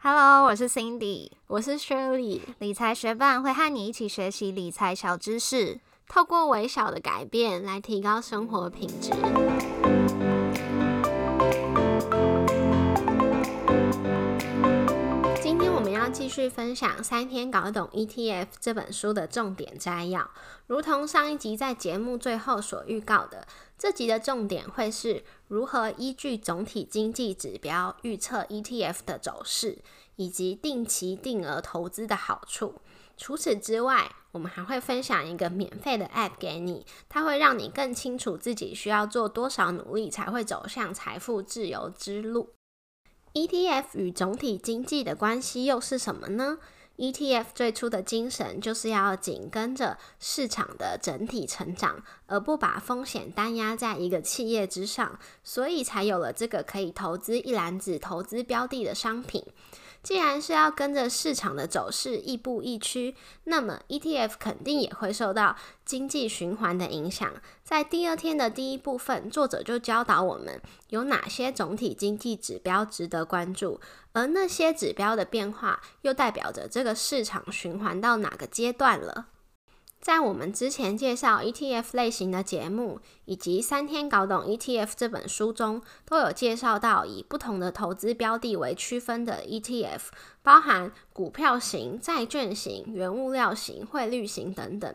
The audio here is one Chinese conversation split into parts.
Hello，我是 Cindy，我是 Shirley。理财学伴会和你一起学习理财小知识，透过微小的改变来提高生活品质。继续分享《三天搞懂 ETF》这本书的重点摘要。如同上一集在节目最后所预告的，这集的重点会是如何依据总体经济指标预测 ETF 的走势，以及定期定额投资的好处。除此之外，我们还会分享一个免费的 App 给你，它会让你更清楚自己需要做多少努力才会走向财富自由之路。ETF 与总体经济的关系又是什么呢？ETF 最初的精神就是要紧跟着市场的整体成长，而不把风险单压在一个企业之上，所以才有了这个可以投资一篮子投资标的的商品。既然是要跟着市场的走势亦步亦趋，那么 ETF 肯定也会受到经济循环的影响。在第二天的第一部分，作者就教导我们有哪些总体经济指标值得关注，而那些指标的变化又代表着这个市场循环到哪个阶段了。在我们之前介绍 ETF 类型的节目，以及《三天搞懂 ETF》这本书中，都有介绍到以不同的投资标的为区分的 ETF，包含股票型、债券型、原物料型、汇率型等等。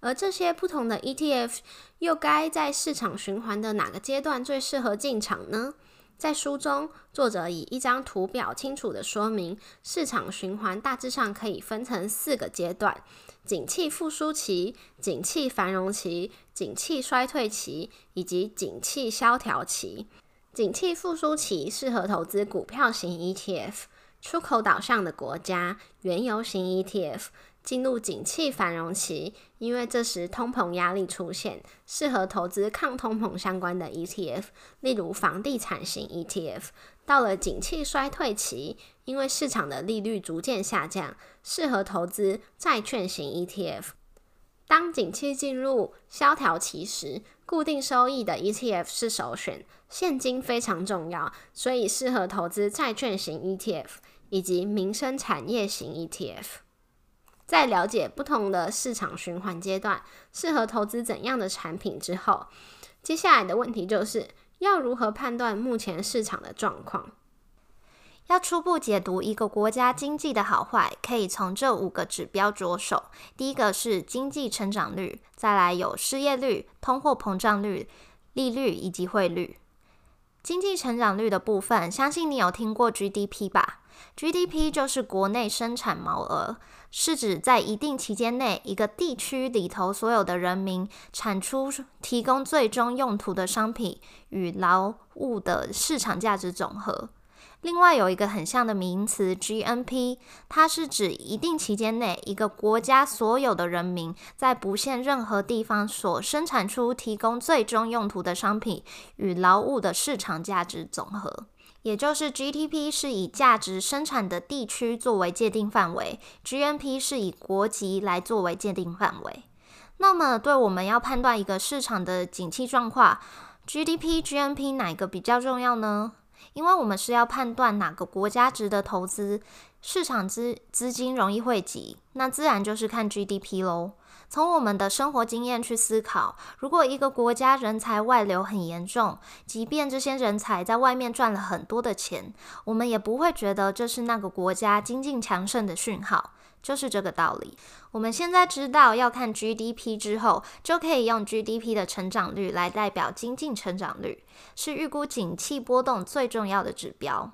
而这些不同的 ETF 又该在市场循环的哪个阶段最适合进场呢？在书中，作者以一张图表清楚的说明，市场循环大致上可以分成四个阶段。景气复苏期、景气繁荣期、景气衰退期以及景气萧条期。景气复苏期适合投资股票型 ETF，出口导向的国家原油型 ETF。进入景气繁荣期，因为这时通膨压力出现，适合投资抗通膨相关的 ETF，例如房地产型 ETF。到了景气衰退期，因为市场的利率逐渐下降，适合投资债券型 ETF。当景气进入萧条期时，固定收益的 ETF 是首选。现金非常重要，所以适合投资债券型 ETF 以及民生产业型 ETF。在了解不同的市场循环阶段适合投资怎样的产品之后，接下来的问题就是要如何判断目前市场的状况？要初步解读一个国家经济的好坏，可以从这五个指标着手。第一个是经济成长率，再来有失业率、通货膨胀率、利率以及汇率。经济成长率的部分，相信你有听过 GDP 吧？GDP 就是国内生产毛额。是指在一定期间内，一个地区里头所有的人民产出、提供最终用途的商品与劳务的市场价值总和。另外有一个很像的名词 GNP，它是指一定期间内一个国家所有的人民在不限任何地方所生产出、提供最终用途的商品与劳务的市场价值总和。也就是 GDP 是以价值生产的地区作为界定范围，GNP 是以国籍来作为界定范围。那么，对我们要判断一个市场的景气状况，GDP、GNP 哪个比较重要呢？因为我们是要判断哪个国家值得投资，市场资资金容易汇集，那自然就是看 GDP 喽。从我们的生活经验去思考，如果一个国家人才外流很严重，即便这些人才在外面赚了很多的钱，我们也不会觉得这是那个国家经济强盛的讯号，就是这个道理。我们现在知道要看 GDP 之后，就可以用 GDP 的成长率来代表经济成长率，是预估景气波动最重要的指标。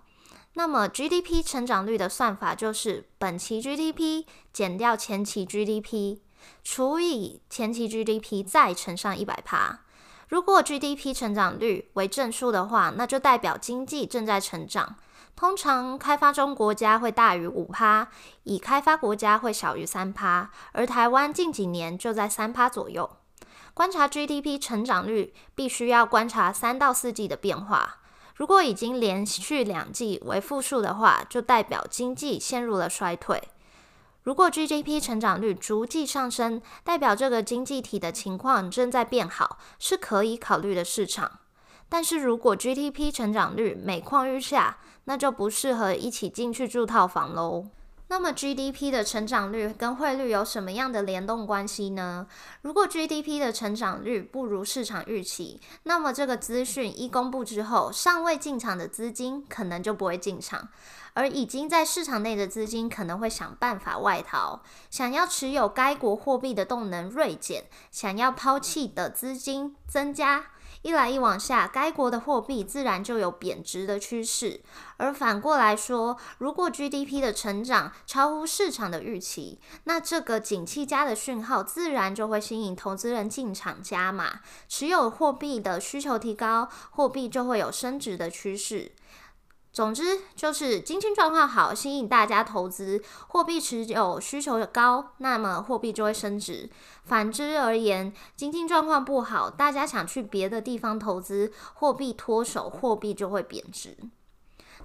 那么 GDP 成长率的算法就是本期 GDP 减掉前期 GDP。除以前期 GDP 再乘上一百趴，如果 GDP 成长率为正数的话，那就代表经济正在成长。通常开发中国家会大于五趴，已开发国家会小于三趴，而台湾近几年就在三趴左右。观察 GDP 成长率，必须要观察三到四季的变化。如果已经连续两季为负数的话，就代表经济陷入了衰退。如果 GDP 成长率逐季上升，代表这个经济体的情况正在变好，是可以考虑的市场。但是如果 GDP 成长率每况愈下，那就不适合一起进去住套房喽。那么 GDP 的成长率跟汇率有什么样的联动关系呢？如果 GDP 的成长率不如市场预期，那么这个资讯一公布之后，尚未进场的资金可能就不会进场，而已经在市场内的资金可能会想办法外逃，想要持有该国货币的动能锐减，想要抛弃的资金增加。一来一往下，该国的货币自然就有贬值的趋势。而反过来说，如果 GDP 的成长超乎市场的预期，那这个景气加的讯号自然就会吸引投资人进场加码，持有货币的需求提高，货币就会有升值的趋势。总之就是经济状况好，吸引大家投资，货币持有需求高，那么货币就会升值。反之而言，经济状况不好，大家想去别的地方投资，货币脱手，货币就会贬值。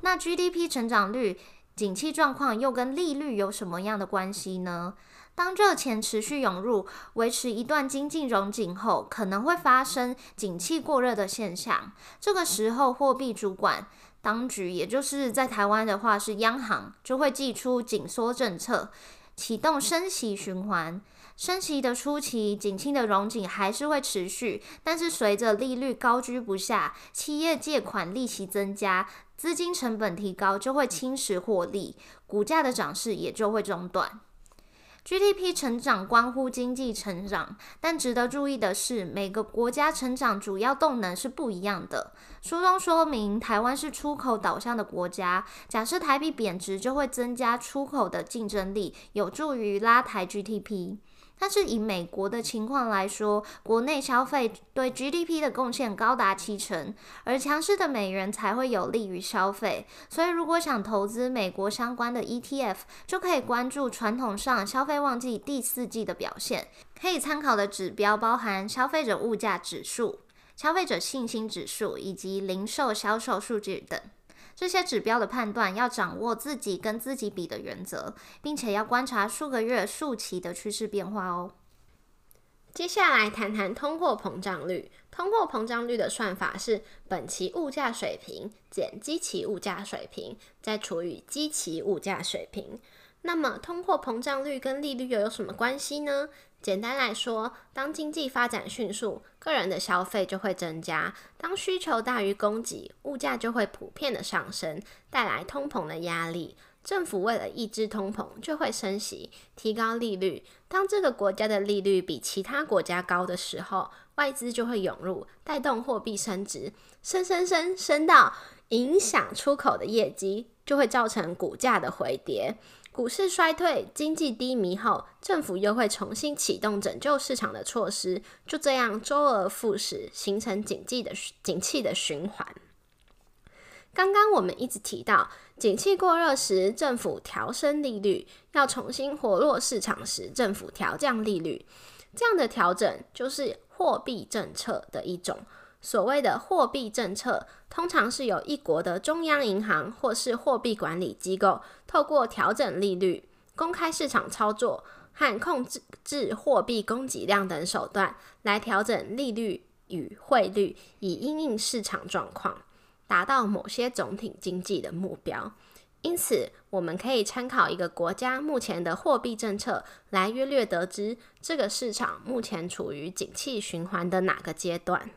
那 GDP 成长率、景气状况又跟利率有什么样的关系呢？当热钱持续涌入，维持一段经济融景后，可能会发生景气过热的现象。这个时候，货币主管。当局，也就是在台湾的话是央行，就会寄出紧缩政策，启动升息循环。升息的初期，景气的融紧还是会持续，但是随着利率高居不下，企业借款利息增加，资金成本提高，就会侵蚀获利，股价的涨势也就会中断。GDP 成长关乎经济成长，但值得注意的是，每个国家成长主要动能是不一样的。书中说明，台湾是出口导向的国家，假设台币贬值，就会增加出口的竞争力，有助于拉抬 GDP。但是以美国的情况来说，国内消费对 GDP 的贡献高达七成，而强势的美元才会有利于消费。所以，如果想投资美国相关的 ETF，就可以关注传统上消费旺季第四季的表现。可以参考的指标包含消费者物价指数、消费者信心指数以及零售销售数据等。这些指标的判断要掌握自己跟自己比的原则，并且要观察数个月、数期的趋势变化哦。接下来谈谈通货膨胀率。通货膨胀率的算法是本期物价水平减基期物价水平，再除以基期物价水平。那么，通货膨胀率跟利率又有什么关系呢？简单来说，当经济发展迅速，个人的消费就会增加；当需求大于供给，物价就会普遍的上升，带来通膨的压力。政府为了抑制通膨，就会升息，提高利率。当这个国家的利率比其他国家高的时候，外资就会涌入，带动货币升值，升升升升到影响出口的业绩，就会造成股价的回跌。股市衰退、经济低迷后，政府又会重新启动拯救市场的措施，就这样周而复始，形成景气的景气的循环。刚刚我们一直提到，景气过热时，政府调升利率；要重新活络市场时，政府调降利率。这样的调整就是货币政策的一种。所谓的货币政策，通常是由一国的中央银行或是货币管理机构，透过调整利率、公开市场操作和控制制货币供给量等手段，来调整利率与汇率，以因应市场状况，达到某些总体经济的目标。因此，我们可以参考一个国家目前的货币政策，来约略得知这个市场目前处于景气循环的哪个阶段。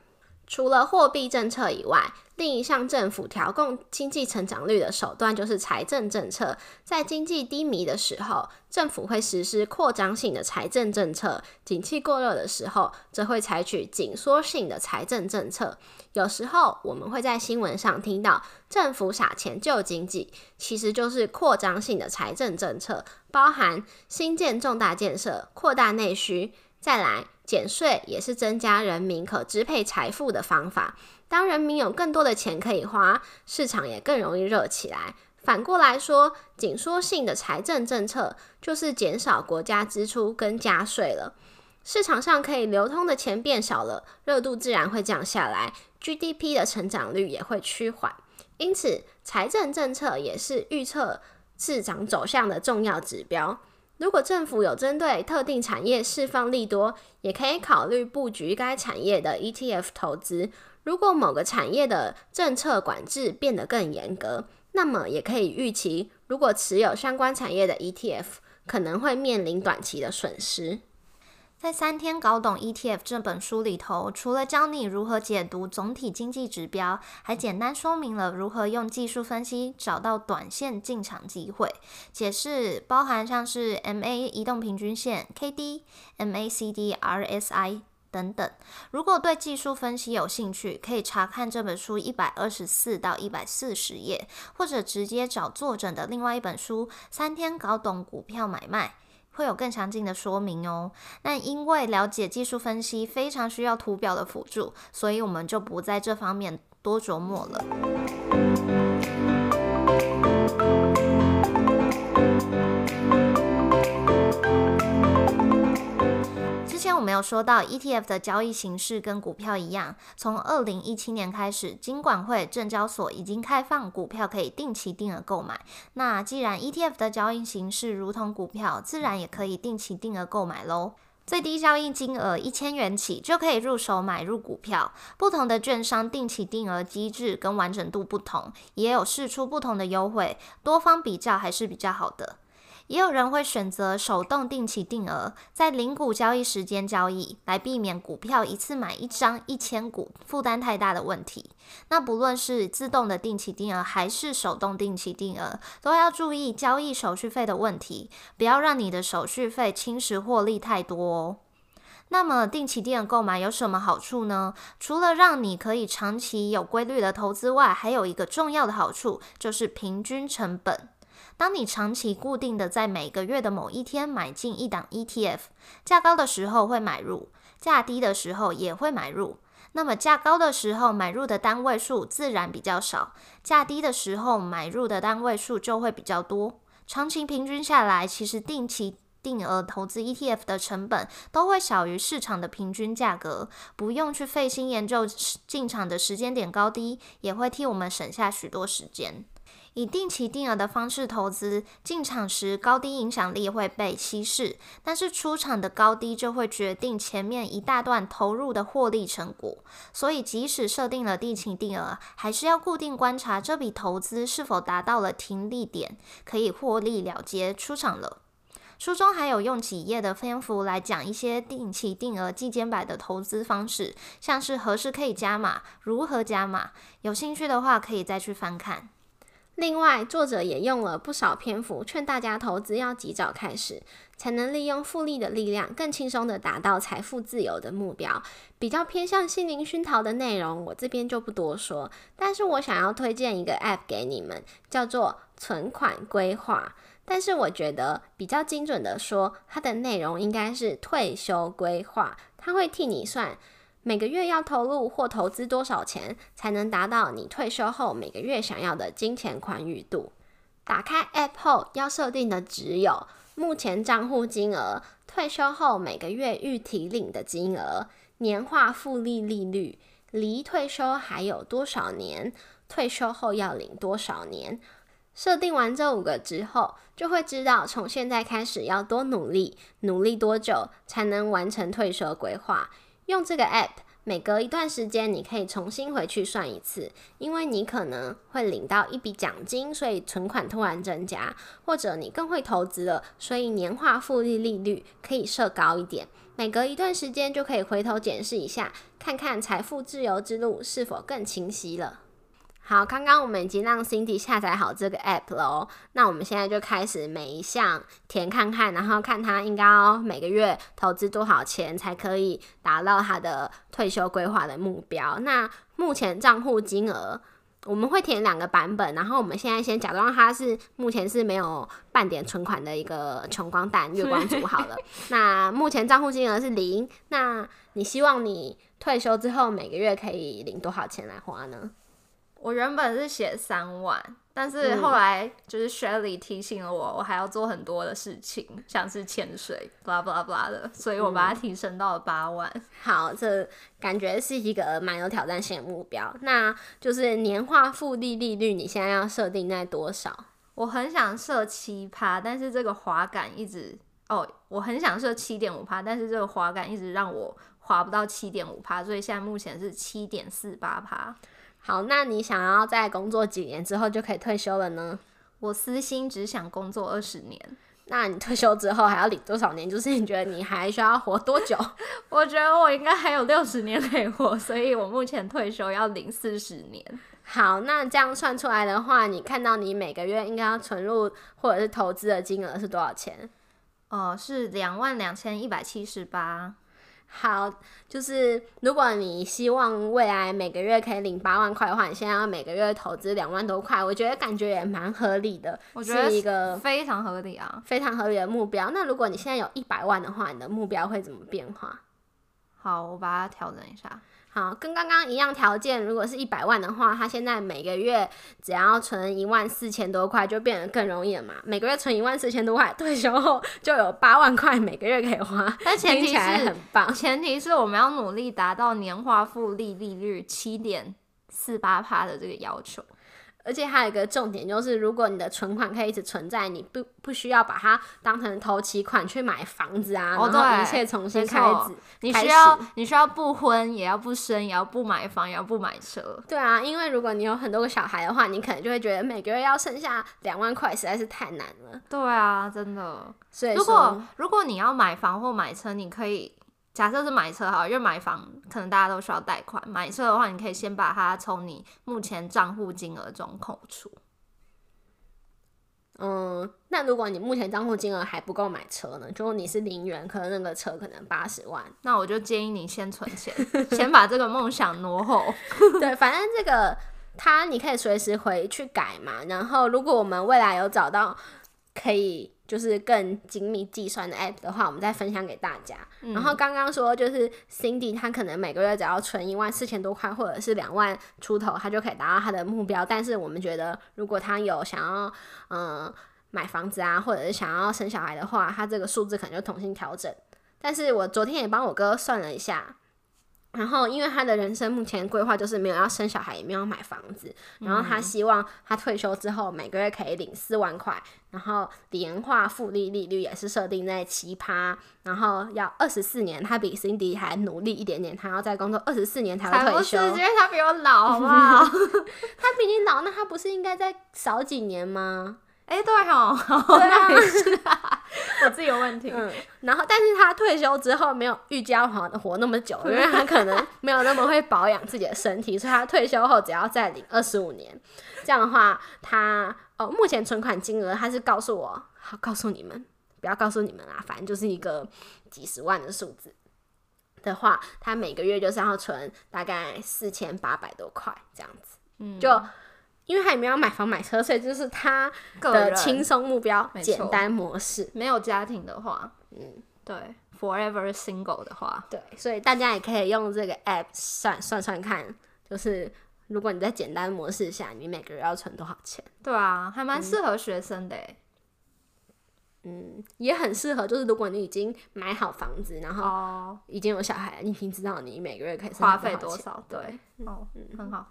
除了货币政策以外，另一项政府调控经济成长率的手段就是财政政策。在经济低迷的时候，政府会实施扩张性的财政政策；景气过热的时候，则会采取紧缩性的财政政策。有时候我们会在新闻上听到政府撒钱救经济，其实就是扩张性的财政政策，包含新建重大建设、扩大内需。再来，减税也是增加人民可支配财富的方法。当人民有更多的钱可以花，市场也更容易热起来。反过来说，紧缩性的财政政策就是减少国家支出跟加税了，市场上可以流通的钱变少了，热度自然会降下来，GDP 的成长率也会趋缓。因此，财政政策也是预测市场走向的重要指标。如果政府有针对特定产业释放利多，也可以考虑布局该产业的 ETF 投资。如果某个产业的政策管制变得更严格，那么也可以预期，如果持有相关产业的 ETF，可能会面临短期的损失。在《三天搞懂 ETF》这本书里头，除了教你如何解读总体经济指标，还简单说明了如何用技术分析找到短线进场机会。解释包含像是 MA 移动平均线、KD、MACD、RSI 等等。如果对技术分析有兴趣，可以查看这本书一百二十四到一百四十页，或者直接找作者的另外一本书《三天搞懂股票买卖》。会有更详尽的说明哦。那因为了解技术分析非常需要图表的辅助，所以我们就不在这方面多琢磨了。我们有说到 ETF 的交易形式跟股票一样，从二零一七年开始，金管会、证交所已经开放股票可以定期定额购买。那既然 ETF 的交易形式如同股票，自然也可以定期定额购买喽。最低交易金额一千元起就可以入手买入股票。不同的券商定期定额机制跟完整度不同，也有试出不同的优惠，多方比较还是比较好的。也有人会选择手动定期定额，在零股交易时间交易，来避免股票一次买一张一千股负担太大的问题。那不论是自动的定期定额还是手动定期定额，都要注意交易手续费的问题，不要让你的手续费侵蚀获利太多哦。那么定期定额购买有什么好处呢？除了让你可以长期有规律的投资外，还有一个重要的好处就是平均成本。当你长期固定的在每个月的某一天买进一档 ETF，价高的时候会买入，价低的时候也会买入。那么价高的时候买入的单位数自然比较少，价低的时候买入的单位数就会比较多。长期平均下来，其实定期定额投资 ETF 的成本都会小于市场的平均价格，不用去费心研究进场的时间点高低，也会替我们省下许多时间。以定期定额的方式投资，进场时高低影响力会被稀释，但是出场的高低就会决定前面一大段投入的获利成果。所以，即使设定了定期定额，还是要固定观察这笔投资是否达到了停利点，可以获利了结出场了。书中还有用几页的篇幅来讲一些定期定额季间版的投资方式，像是何时可以加码，如何加码。有兴趣的话，可以再去翻看。另外，作者也用了不少篇幅劝大家投资要及早开始，才能利用复利的力量，更轻松的达到财富自由的目标。比较偏向心灵熏陶的内容，我这边就不多说。但是我想要推荐一个 App 给你们，叫做存款规划。但是我觉得比较精准的说，它的内容应该是退休规划，它会替你算。每个月要投入或投资多少钱，才能达到你退休后每个月想要的金钱宽裕度？打开 App 后要设定的只有目前账户金额、退休后每个月预提领的金额、年化复利利率、离退休还有多少年、退休后要领多少年。设定完这五个之后，就会知道从现在开始要多努力，努力多久才能完成退休规划。用这个 app，每隔一段时间你可以重新回去算一次，因为你可能会领到一笔奖金，所以存款突然增加，或者你更会投资了，所以年化复利利率可以设高一点。每隔一段时间就可以回头检视一下，看看财富自由之路是否更清晰了。好，刚刚我们已经让 Cindy 下载好这个 app 了，那我们现在就开始每一项填看看，然后看他应该要每个月投资多少钱才可以达到他的退休规划的目标。那目前账户金额我们会填两个版本，然后我们现在先假装他是目前是没有半点存款的一个穷光蛋月光族好了。那目前账户金额是零，那你希望你退休之后每个月可以领多少钱来花呢？我原本是写三万，但是后来就是 Shelly 提醒了我，我还要做很多的事情，像是潜水，blah blah blah 的，所以我把它提升到了八万。好，这感觉是一个蛮有挑战性的目标。那就是年化复利利率，你现在要设定在多少？我很想设七趴，但是这个滑感一直哦，我很想设七点五趴，但是这个滑感一直让我滑不到七点五趴，所以现在目前是七点四八趴。好，那你想要在工作几年之后就可以退休了呢？我私心只想工作二十年。那你退休之后还要领多少年？就是你觉得你还需要活多久？我觉得我应该还有六十年可以活，所以我目前退休要领四十年。好，那这样算出来的话，你看到你每个月应该要存入或者是投资的金额是多少钱？哦，是两万两千一百七十八。好，就是如果你希望未来每个月可以领八万块的话，你现在要每个月投资两万多块，我觉得感觉也蛮合理的。我觉得是一个非常合理啊，非常合理的目标。那如果你现在有一百万的话，你的目标会怎么变化？好，我把它调整一下。好，跟刚刚一样条件，如果是一百万的话，他现在每个月只要存一万四千多块，就变得更容易了嘛。每个月存一万四千多块，退休后就有八万块每个月可以花。但前提是很棒，前提是我们要努力达到年化复利利率七点四八趴的这个要求。而且还有一个重点就是，如果你的存款可以一直存在，你不不需要把它当成投期款去买房子啊，哦然后对一切重新开始。你需要你需要不婚，也要不生，也要不买房，也要不买车。对啊，因为如果你有很多个小孩的话，你可能就会觉得每个月要剩下两万块实在是太难了。对啊，真的。所以如果说，如果你要买房或买车，你可以假设是买车好了，因为买房可能大家都需要贷款，买车的话，你可以先把它从你目前账户金额中扣除。嗯，那如果你目前账户金额还不够买车呢？就你是零元，可能那个车可能八十万。那我就建议你先存钱，先把这个梦想挪后。对，反正这个它你可以随时回去改嘛。然后，如果我们未来有找到可以就是更精密计算的 app 的话，我们再分享给大家。然后刚刚说就是 Cindy 她可能每个月只要存一万四千多块，或者是两万出头，她就可以达到她的目标。但是我们觉得，如果她有想要嗯、呃买房子啊，或者是想要生小孩的话，她这个数字可能就重新调整。但是我昨天也帮我哥算了一下，然后，因为他的人生目前规划就是没有要生小孩，也没有要买房子，然后他希望他退休之后每个月可以领四万块，然后年化复利利率也是设定在七趴，然后要二十四年，他比 Cindy 还努力一点点，他要再工作二十四年才会退休。因为他比我老，好不好？他比你老，那他不是应该再少几年吗？哎、对哦，对啊，我自己有问题。嗯，然后但是他退休之后没有预计要活活那么久，因为他可能没有那么会保养自己的身体，所以他退休后只要再领二十五年。这样的话，他哦，目前存款金额他是告诉我，好告诉你们，不要告诉你们啊，反正就是一个几十万的数字的话，他每个月就是要存大概四千八百多块这样子，嗯，就。因为他也没有买房买车，所以就是他的轻松目标简单模式。没有家庭的话，嗯，对，forever single 的话，对，所以大家也可以用这个 app 算算算看，就是如果你在简单模式下，你每个月要存多少钱？对啊，还蛮适合学生的诶。嗯，也很适合，就是如果你已经买好房子，然后哦，已经有小孩了，你已经知道你每个月可以花费多少？对，哦，很好。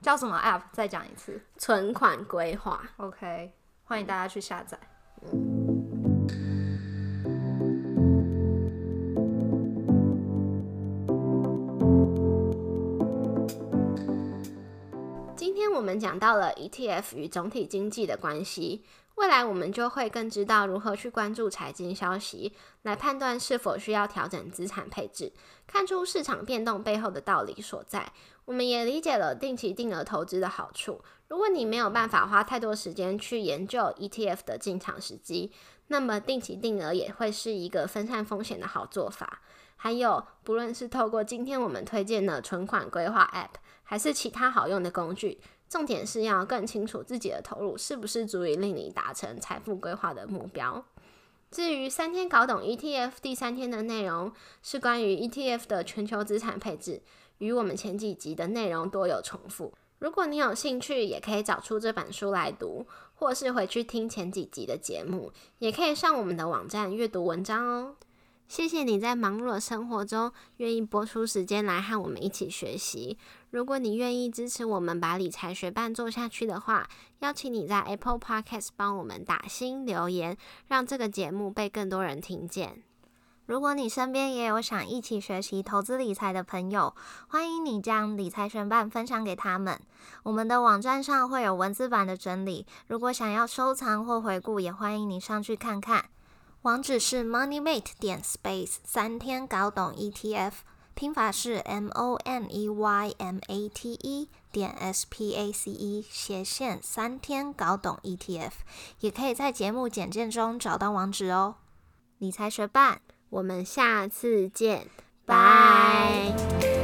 叫什么 app？再讲一次。存款规划。OK，欢迎大家去下载。今天我们讲到了 ETF 与总体经济的关系，未来我们就会更知道如何去关注财经消息，来判断是否需要调整资产配置，看出市场变动背后的道理所在。我们也理解了定期定额投资的好处。如果你没有办法花太多时间去研究 ETF 的进场时机，那么定期定额也会是一个分散风险的好做法。还有，不论是透过今天我们推荐的存款规划 App，还是其他好用的工具，重点是要更清楚自己的投入是不是足以令你达成财富规划的目标。至于三天搞懂 ETF 第三天的内容是关于 ETF 的全球资产配置，与我们前几集的内容多有重复。如果你有兴趣，也可以找出这本书来读，或是回去听前几集的节目，也可以上我们的网站阅读文章哦。谢谢你在忙碌的生活中愿意拨出时间来和我们一起学习。如果你愿意支持我们把理财学伴做下去的话，邀请你在 Apple Podcast 帮我们打新留言，让这个节目被更多人听见。如果你身边也有想一起学习投资理财的朋友，欢迎你将理财学伴分享给他们。我们的网站上会有文字版的整理，如果想要收藏或回顾，也欢迎你上去看看。网址是 moneymate 点 space 三天搞懂 ETF，拼法是 M O N E Y M A T E 点 S P A C E 斜线三天搞懂 ETF，也可以在节目简介中找到网址哦。理财学办。我们下次见，拜。